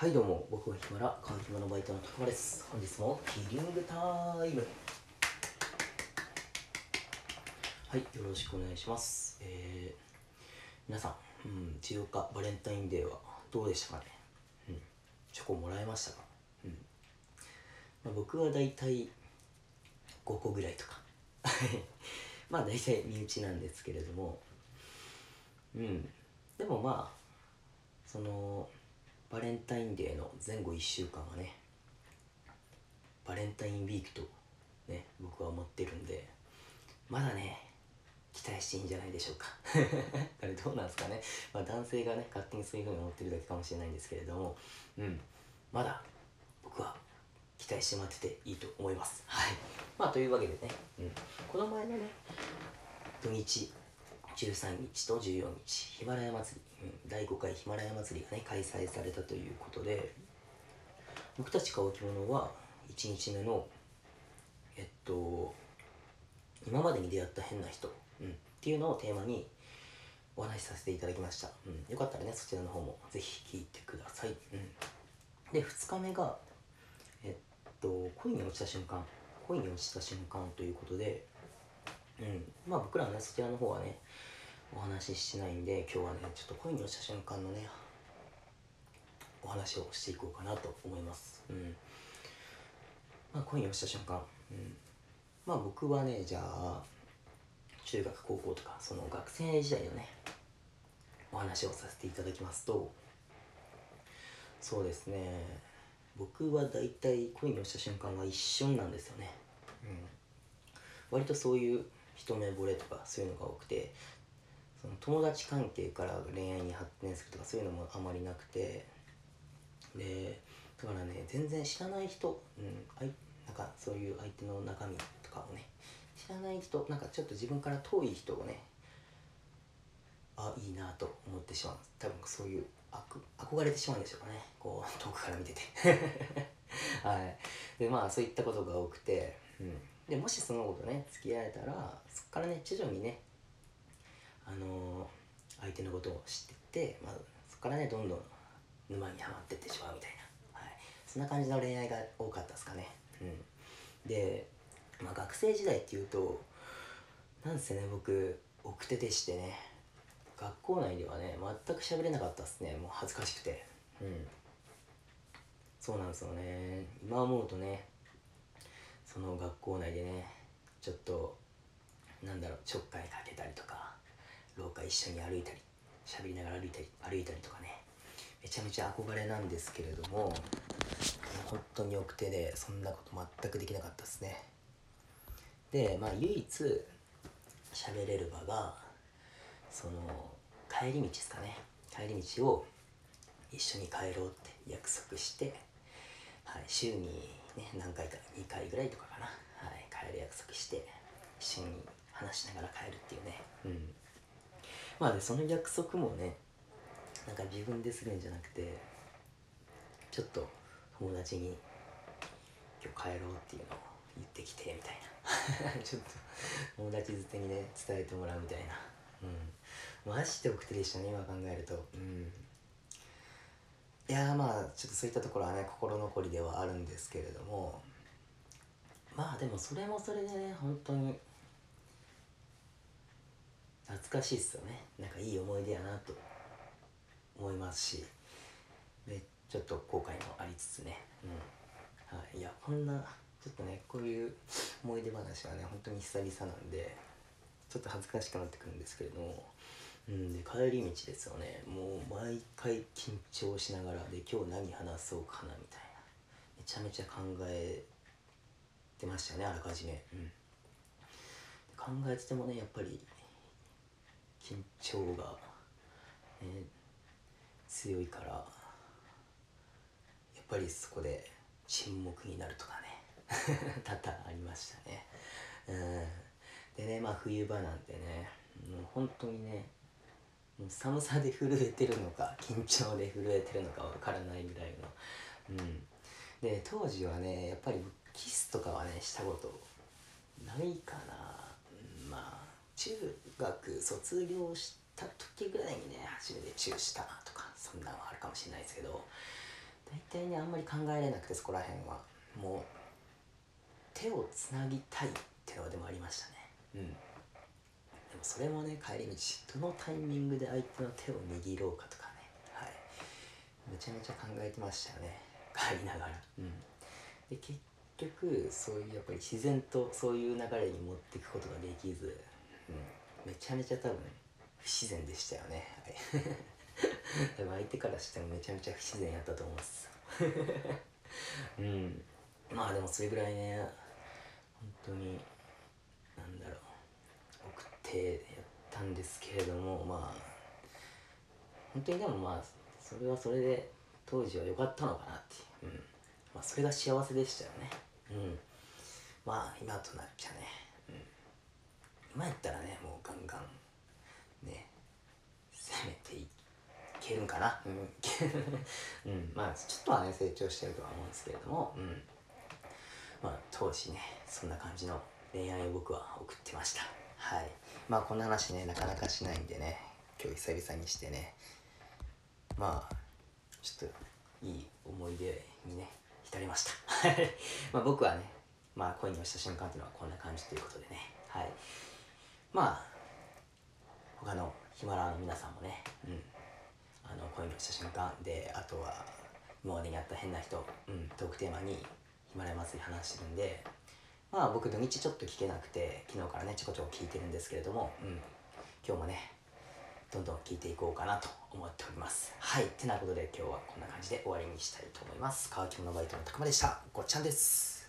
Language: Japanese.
はいどうも。僕はヒマラ川島のバイトの高間です。本日もキリングタイム。はいよろしくお願いします。えー、皆さん、うん、14日バレンタインデーはどうでしたかね、うん、チョコもらえましたか、うん。まあ、僕はだいたい5個ぐらいとか。まあ大体身内なんですけれども。うん。でもまあそのバレンタインデーの前後1週間はねバレンタインウィークとね僕は思ってるんでまだね期待していいんじゃないでしょうか。あれどうなんですかね、まあ、男性がね勝手にそういうふうに思ってるだけかもしれないんですけれどもうん。まだ僕は期待して待ってていいと思います。はい。まあというわけでね、うん、この前のね土日13日と14日ヒマラヤ祭り、うん、第5回ヒマラヤ祭りがね開催されたということで僕たち買う着物は1日目のえっと今までに出会った変な人、うん、っていうのをテーマにお話しさせていただきました、うん、よかったらねそちらの方もぜひ聞いてください、うん、で2日目がえっと恋に落ちた瞬間。恋に落ちた瞬間ということでうん。まあ僕らはねそちらの方はねお話ししないんで今日はねちょっと恋に落ちた瞬間のねお話をしていこうかなと思います。うん。まあ恋に落ちた瞬間。うん。まあ僕はねじゃあ中学高校とかその学生時代のねお話をさせていただきますとそうですね僕は大体恋に落ちた瞬間は一瞬なんですよね。うん。割とそういう一目惚れとかそういうのが多くてその友達関係から恋愛に発展するとかそういうのもあまりなくてでだからね全然知らない人、うん、あいなんかそういう相手の中身とかをね知らない人なんかちょっと自分から遠い人をねあいいなと思ってしまう。多分そういう憧れてしまうんでしょうかね。こう遠くから見てて。はい。でまあそういったことが多くて、でもしその子とね付き合えたらそっからね徐々にねあのー、相手のことを知ってって、まあ、そこからねどんどん沼にはまってってしまうみたいな、はい、そんな感じの恋愛が多かったですかね、うん、で、まあ、学生時代っていうとなんせね僕奥手でしてね学校内ではね全く喋れなかったっすね。もう恥ずかしくて。うん。そうなんですよね。今思うとねその学校内でねちょっとなんだろうちょっかいかけたりとか廊下一緒に歩いたり喋りながら歩いたり歩いたりとかねめちゃめちゃ憧れなんですけれども本当に奥手でそんなこと全くできなかったですね。でまあ唯一喋れる場がその帰り道ですかね。帰り道を一緒に帰ろうって約束して、はい、週に、ね、何回か2回ぐらいとかかな、はい、帰る約束して一緒に話しながら帰るっていうね、うん、まあでその約束もねなんか自分でするんじゃなくてちょっと友達に今日帰ろうっていうのを言ってきてみたいな。ちょっと友達づてにね伝えてもらうみたいな。うん。マジで送ってでしたね今考えると。うん。いやまあちょっとそういったところはね心残りではあるんですけれどもまあでもそれもそれでね本当に懐かしいっすよね。なんかいい思い出やなと思いますしでちょっと後悔もありつつね、うん。はい、いやこんなちょっとねこういう思い出話はね本当に久々なんでちょっと恥ずかしくなってくるんですけれども、うん、で帰り道ですよね。もう毎回緊張しながらで今日何話そうかなみたいな。めちゃめちゃ考えてましたねあらかじめ、うん、考えててもねやっぱり緊張が、ね、強いからやっぱりそこで沈黙になるとかね。多々ありましたね。うん。でねまあ冬場なんてねもう本当にね寒さで震えてるのか緊張で震えてるのかわからないぐらいの。うん。で当時はねやっぱりキスとかはねしたことないかな。うんまあ中学卒業した時ぐらいにね初めてチューしたとかそんなんはあるかもしれないですけど大体ねあんまり考えれなくてそこら辺は。もう手をつなぎたいっていうのでもありましたね。それもね帰り道どのタイミングで相手の手を握ろうかとかね。はい。めちゃめちゃ考えてましたよね。帰りながら。うん。で結局そういうやっぱり自然とそういう流れに持っていくことができず、うん、めちゃめちゃ多分不自然でしたよね、はい、でも相手からしてもめちゃめちゃ不自然やったと思うんです うん。まあでもそれぐらいね本当になんだろう。ってやったんですけれどもまあ本当にでもまあそれはそれで当時は良かったのかなっていう、うん。まあ、それが幸せでしたよね。うん。まあ今となっちゃね、うん、今やったらねもうガンガンね攻めていけるんかな。うん、うん、まあちょっとはね成長してるとは思うんですけれども。うん。まあ当時ねそんな感じの恋愛を僕は送ってました。はい。まあこんな話ねなかなかしないんでね今日久々にしてね。まあちょっといい思い出にね浸りました。まあ僕はねまあ恋に落ちた瞬間っていうのはこんな感じということでね。はい。まあ他のヒマラヤの皆さんもねうん。あの恋に落ちた瞬間であとは今までにあった変な人、うん、トークテーマにヒマラヤ祭り話してるんでまあ僕土日ちょっと聞けなくて昨日からねちょこちょこ聞いてるんですけれども、うん、今日もねどんどん聞いていこうかなと思っております。はい。てなことで今日はこんな感じで終わりにしたいと思います。乾き物バイトのたくまでした。ごっちゃんです。